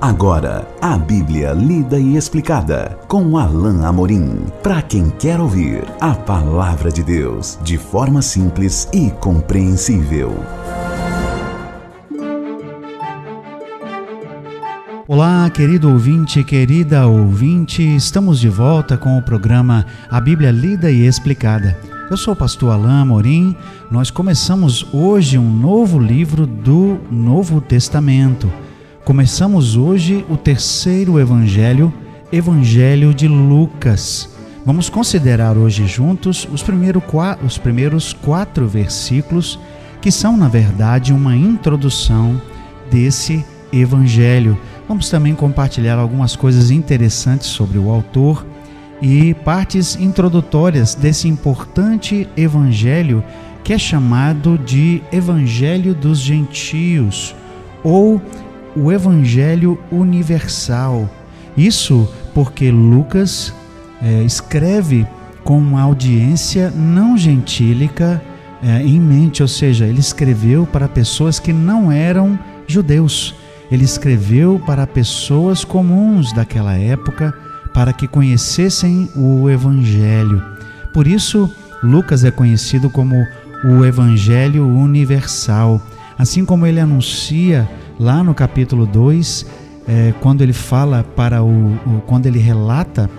Agora, a Bíblia lida e explicada com Alain Amorim. Para quem quer ouvir a palavra de Deus de forma simples e compreensível. Olá, querido ouvinte, querida ouvinte, estamos de volta com o programa A Bíblia Lida e Explicada. Eu sou o pastor Alain Amorim. Nós começamos hoje um novo livro do Novo Testamento. Começamos hoje o terceiro evangelho, Evangelho de Lucas. Vamos considerar hoje juntos os, primeiro, os primeiros quatro versículos, que são, na verdade, uma introdução desse evangelho. Vamos também compartilhar algumas coisas interessantes sobre o autor e partes introdutórias desse importante evangelho que é chamado de Evangelho dos Gentios ou o Evangelho Universal. Isso porque Lucas é, escreve com uma audiência não gentílica é, em mente, ou seja, ele escreveu para pessoas que não eram judeus. Ele escreveu para pessoas comuns daquela época para que conhecessem o Evangelho. Por isso, Lucas é conhecido como o Evangelho Universal. Assim como ele anuncia lá no capítulo 2, é, quando ele fala para o, o, quando ele relata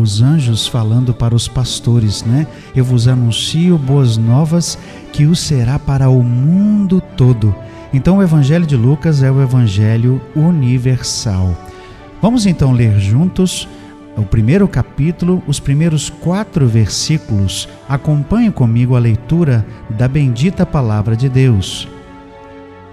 os anjos falando para os pastores, né? Eu vos anuncio boas novas que o será para o mundo todo. Então o evangelho de Lucas é o evangelho universal. Vamos então ler juntos o primeiro capítulo, os primeiros quatro versículos. Acompanhe comigo a leitura da bendita palavra de Deus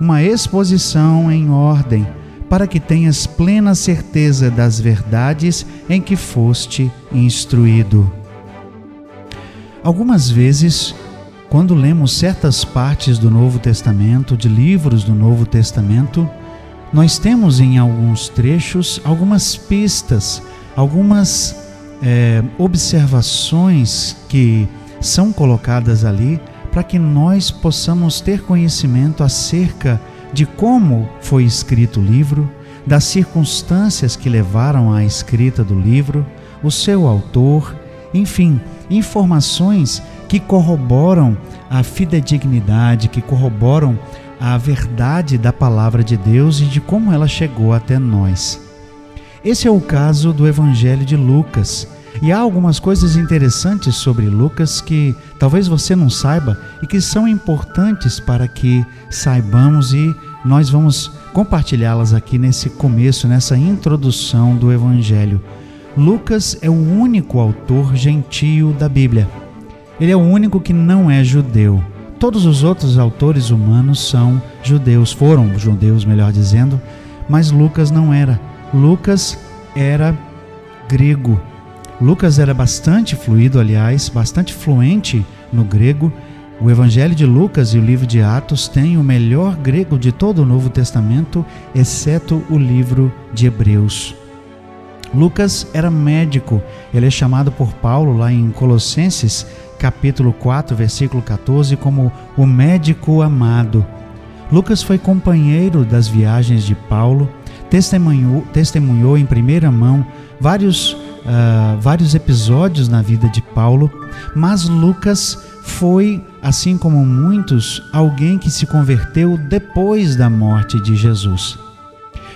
uma exposição em ordem, para que tenhas plena certeza das verdades em que foste instruído. Algumas vezes, quando lemos certas partes do Novo Testamento, de livros do Novo Testamento, nós temos em alguns trechos algumas pistas, algumas é, observações que são colocadas ali para que nós possamos ter conhecimento acerca de como foi escrito o livro, das circunstâncias que levaram à escrita do livro, o seu autor, enfim, informações que corroboram a fidedignidade, que corroboram a verdade da palavra de Deus e de como ela chegou até nós. Esse é o caso do Evangelho de Lucas e há algumas coisas interessantes sobre Lucas que talvez você não saiba e que são importantes para que saibamos e nós vamos compartilhá-las aqui nesse começo, nessa introdução do Evangelho. Lucas é o único autor gentio da Bíblia. Ele é o único que não é judeu. Todos os outros autores humanos são judeus, foram judeus, melhor dizendo, mas Lucas não era. Lucas era grego. Lucas era bastante fluido, aliás, bastante fluente no grego. O Evangelho de Lucas e o livro de Atos têm o melhor grego de todo o Novo Testamento, exceto o livro de Hebreus. Lucas era médico, ele é chamado por Paulo lá em Colossenses, capítulo 4, versículo 14, como o médico amado. Lucas foi companheiro das viagens de Paulo, testemunhou, testemunhou em primeira mão vários uh, vários episódios na vida de Paulo, mas Lucas foi, assim como muitos, alguém que se converteu depois da morte de Jesus.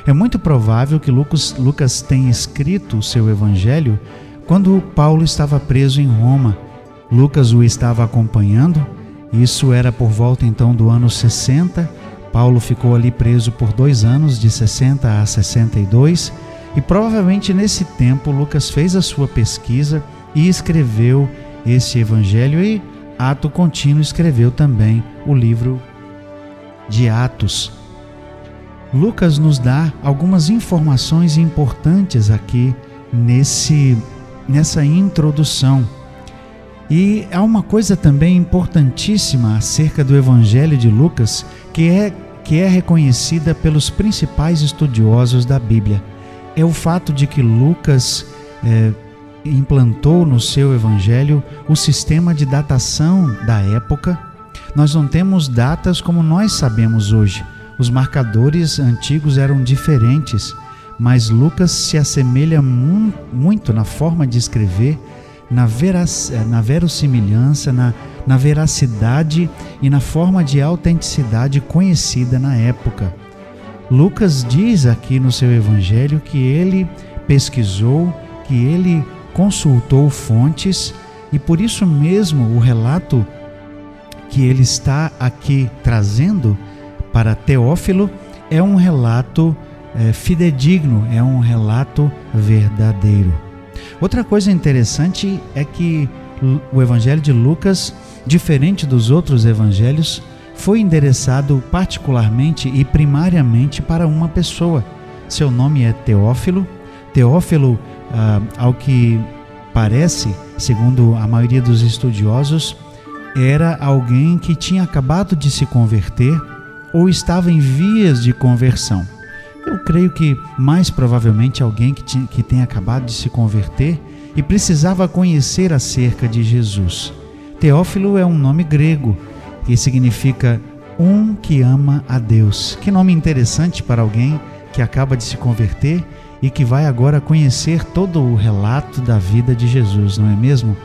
É muito provável que Lucas, Lucas tenha escrito o seu evangelho quando Paulo estava preso em Roma. Lucas o estava acompanhando, isso era por volta então do ano 60. Paulo ficou ali preso por dois anos, de 60 a 62 e provavelmente nesse tempo Lucas fez a sua pesquisa e escreveu esse evangelho e ato contínuo escreveu também o livro de Atos. Lucas nos dá algumas informações importantes aqui nesse nessa introdução. E há uma coisa também importantíssima acerca do Evangelho de Lucas, que é que é reconhecida pelos principais estudiosos da Bíblia. É o fato de que Lucas é, implantou no seu evangelho o sistema de datação da época. Nós não temos datas como nós sabemos hoje. Os marcadores antigos eram diferentes, mas Lucas se assemelha mu muito na forma de escrever, na, verac na verossimilhança, na, na veracidade e na forma de autenticidade conhecida na época. Lucas diz aqui no seu evangelho que ele pesquisou, que ele consultou fontes e por isso mesmo o relato que ele está aqui trazendo para Teófilo é um relato é, fidedigno, é um relato verdadeiro. Outra coisa interessante é que o Evangelho de Lucas, diferente dos outros evangelhos, foi endereçado particularmente e primariamente para uma pessoa. Seu nome é Teófilo. Teófilo ah, ao que parece, segundo a maioria dos estudiosos, era alguém que tinha acabado de se converter ou estava em vias de conversão. Eu creio que mais provavelmente alguém que, tinha, que tenha acabado de se converter e precisava conhecer acerca de Jesus. Teófilo é um nome grego que significa um que ama a Deus. Que nome interessante para alguém que acaba de se converter e que vai agora conhecer todo o relato da vida de Jesus, não é mesmo?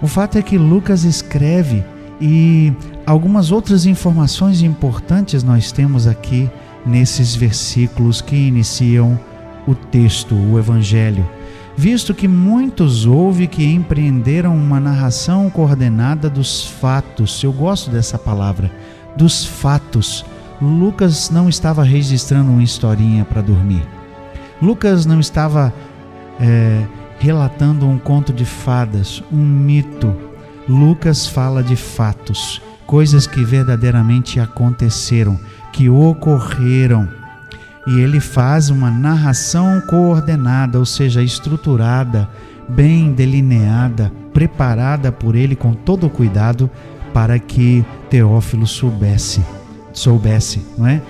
O fato é que Lucas escreve e algumas outras informações importantes nós temos aqui nesses versículos que iniciam o texto, o Evangelho, visto que muitos houve que empreenderam uma narração coordenada dos fatos. Eu gosto dessa palavra, dos fatos. Lucas não estava registrando uma historinha para dormir. Lucas não estava é, relatando um conto de fadas, um mito. Lucas fala de fatos, coisas que verdadeiramente aconteceram, que ocorreram. E ele faz uma narração coordenada, ou seja, estruturada, bem delineada, preparada por ele com todo o cuidado para que Teófilo soubesse, soubesse, não é?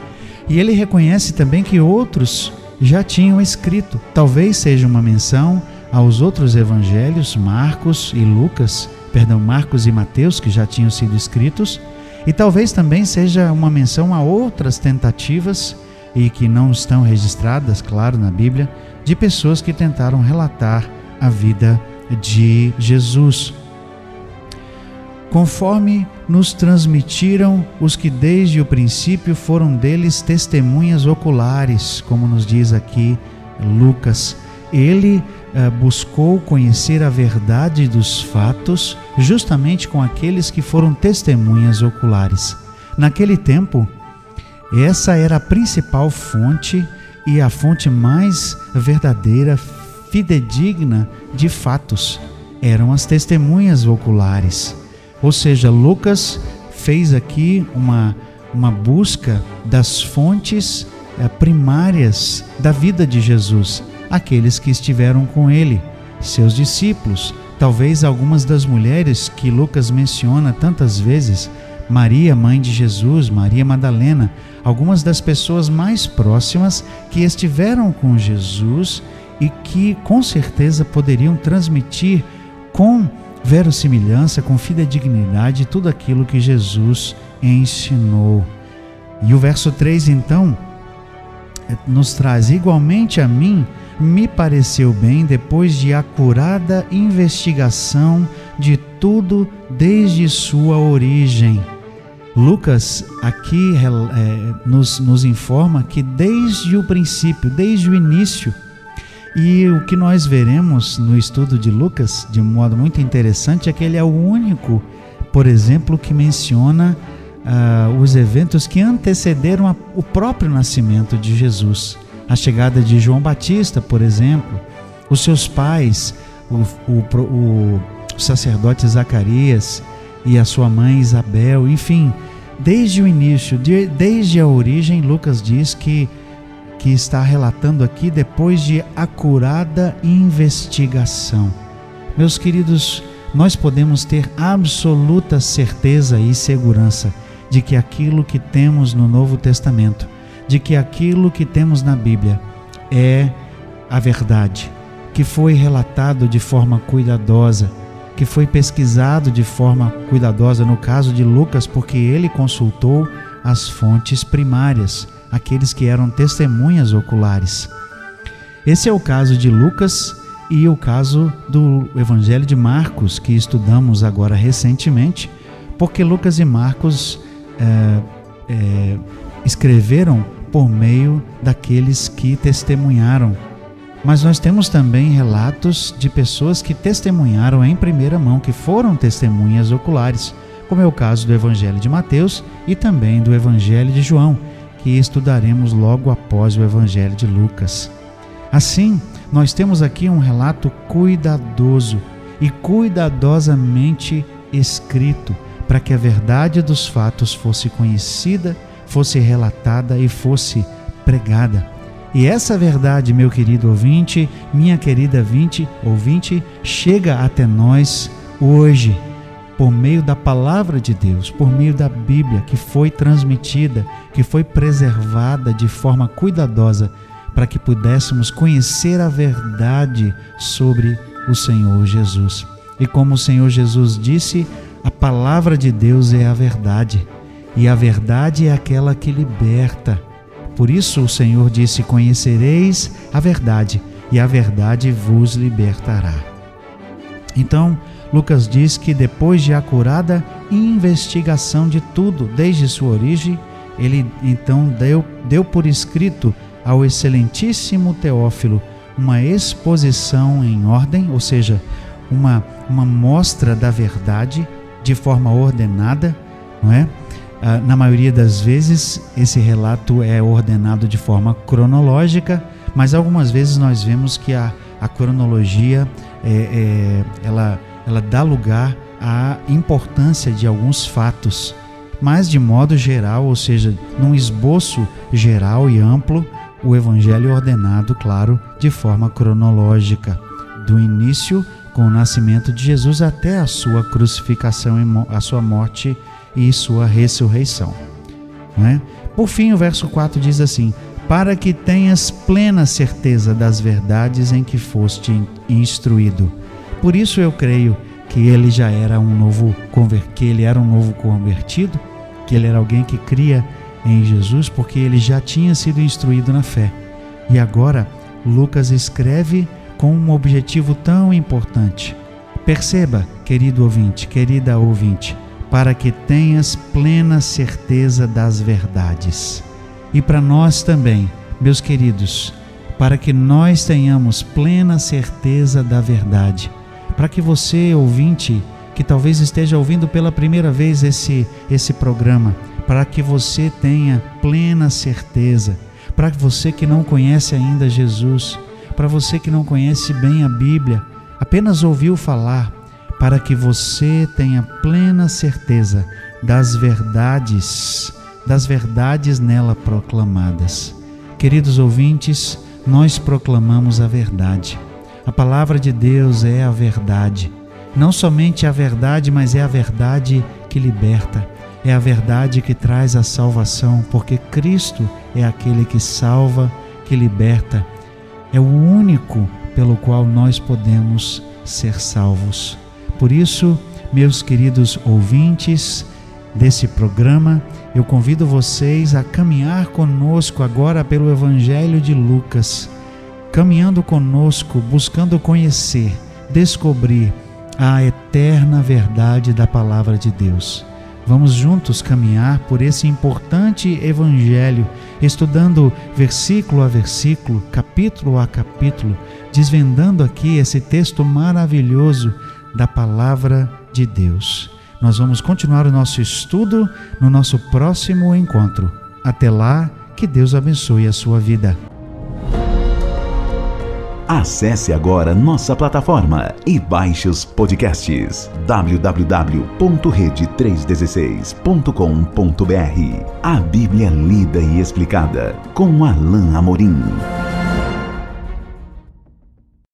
E ele reconhece também que outros já tinham escrito. Talvez seja uma menção aos outros evangelhos, Marcos e Lucas, perdão, Marcos e Mateus, que já tinham sido escritos, e talvez também seja uma menção a outras tentativas e que não estão registradas, claro, na Bíblia, de pessoas que tentaram relatar a vida de Jesus conforme nos transmitiram os que desde o princípio foram deles testemunhas oculares, como nos diz aqui Lucas. Ele uh, buscou conhecer a verdade dos fatos justamente com aqueles que foram testemunhas oculares. Naquele tempo, essa era a principal fonte e a fonte mais verdadeira, fidedigna de fatos. Eram as testemunhas oculares. Ou seja, Lucas fez aqui uma, uma busca das fontes é, primárias da vida de Jesus, aqueles que estiveram com ele, seus discípulos, talvez algumas das mulheres que Lucas menciona tantas vezes, Maria, mãe de Jesus, Maria Madalena, algumas das pessoas mais próximas que estiveram com Jesus e que com certeza poderiam transmitir com verossimilhança, com fidedignidade tudo aquilo que Jesus ensinou. E o verso 3 então nos traz igualmente a mim me pareceu bem depois de acurada investigação de tudo desde sua origem. Lucas aqui é, nos, nos informa que desde o princípio, desde o início, e o que nós veremos no estudo de Lucas, de um modo muito interessante, é que ele é o único, por exemplo, que menciona uh, os eventos que antecederam a, o próprio nascimento de Jesus. A chegada de João Batista, por exemplo, os seus pais, o, o, o sacerdote Zacarias e a sua mãe Isabel, enfim, desde o início, de, desde a origem, Lucas diz que, que está relatando aqui depois de acurada investigação. Meus queridos, nós podemos ter absoluta certeza e segurança de que aquilo que temos no Novo Testamento, de que aquilo que temos na Bíblia é a verdade, que foi relatado de forma cuidadosa, que foi pesquisado de forma cuidadosa no caso de Lucas, porque ele consultou as fontes primárias, aqueles que eram testemunhas oculares. Esse é o caso de Lucas e o caso do Evangelho de Marcos, que estudamos agora recentemente, porque Lucas e Marcos é, é, escreveram por meio daqueles que testemunharam mas nós temos também relatos de pessoas que testemunharam em primeira mão, que foram testemunhas oculares, como é o caso do Evangelho de Mateus e também do Evangelho de João, que estudaremos logo após o Evangelho de Lucas. Assim, nós temos aqui um relato cuidadoso e cuidadosamente escrito para que a verdade dos fatos fosse conhecida, fosse relatada e fosse pregada. E essa verdade, meu querido ouvinte, minha querida vinte, ouvinte, chega até nós hoje por meio da palavra de Deus, por meio da Bíblia que foi transmitida, que foi preservada de forma cuidadosa para que pudéssemos conhecer a verdade sobre o Senhor Jesus. E como o Senhor Jesus disse, a palavra de Deus é a verdade, e a verdade é aquela que liberta por isso o Senhor disse: Conhecereis a verdade, e a verdade vos libertará. Então, Lucas diz que depois de acurada investigação de tudo, desde sua origem, ele então deu, deu por escrito ao excelentíssimo Teófilo uma exposição em ordem, ou seja, uma, uma mostra da verdade de forma ordenada, não é? Ah, na maioria das vezes, esse relato é ordenado de forma cronológica, mas algumas vezes nós vemos que a, a cronologia é, é, ela, ela dá lugar à importância de alguns fatos, mas de modo geral, ou seja, num esboço geral e amplo, o Evangelho é ordenado, claro, de forma cronológica, do início com o nascimento de Jesus até a sua crucificação e a sua morte e sua ressurreição. Não é? Por fim, o verso 4 diz assim: Para que tenhas plena certeza das verdades em que foste instruído. Por isso eu creio que ele já era um novo que ele era um novo convertido, que ele era alguém que cria em Jesus, porque ele já tinha sido instruído na fé. E agora Lucas escreve com um objetivo tão importante. Perceba, querido ouvinte, querida ouvinte, para que tenhas plena certeza das verdades. E para nós também, meus queridos, para que nós tenhamos plena certeza da verdade. Para que você, ouvinte, que talvez esteja ouvindo pela primeira vez esse, esse programa, para que você tenha plena certeza. Para você que não conhece ainda Jesus, para você que não conhece bem a Bíblia, apenas ouviu falar, para que você tenha plena certeza das verdades, das verdades nela proclamadas. Queridos ouvintes, nós proclamamos a verdade. A palavra de Deus é a verdade. Não somente a verdade, mas é a verdade que liberta. É a verdade que traz a salvação, porque Cristo é aquele que salva, que liberta. É o único pelo qual nós podemos ser salvos. Por isso, meus queridos ouvintes desse programa, eu convido vocês a caminhar conosco agora pelo Evangelho de Lucas, caminhando conosco, buscando conhecer, descobrir a eterna verdade da palavra de Deus. Vamos juntos caminhar por esse importante evangelho, estudando versículo a versículo, capítulo a capítulo, desvendando aqui esse texto maravilhoso da palavra de Deus. Nós vamos continuar o nosso estudo no nosso próximo encontro. Até lá, que Deus abençoe a sua vida. Acesse agora nossa plataforma e baixe os podcasts www.rede316.com.br. A Bíblia é lida e explicada com Alain Amorim.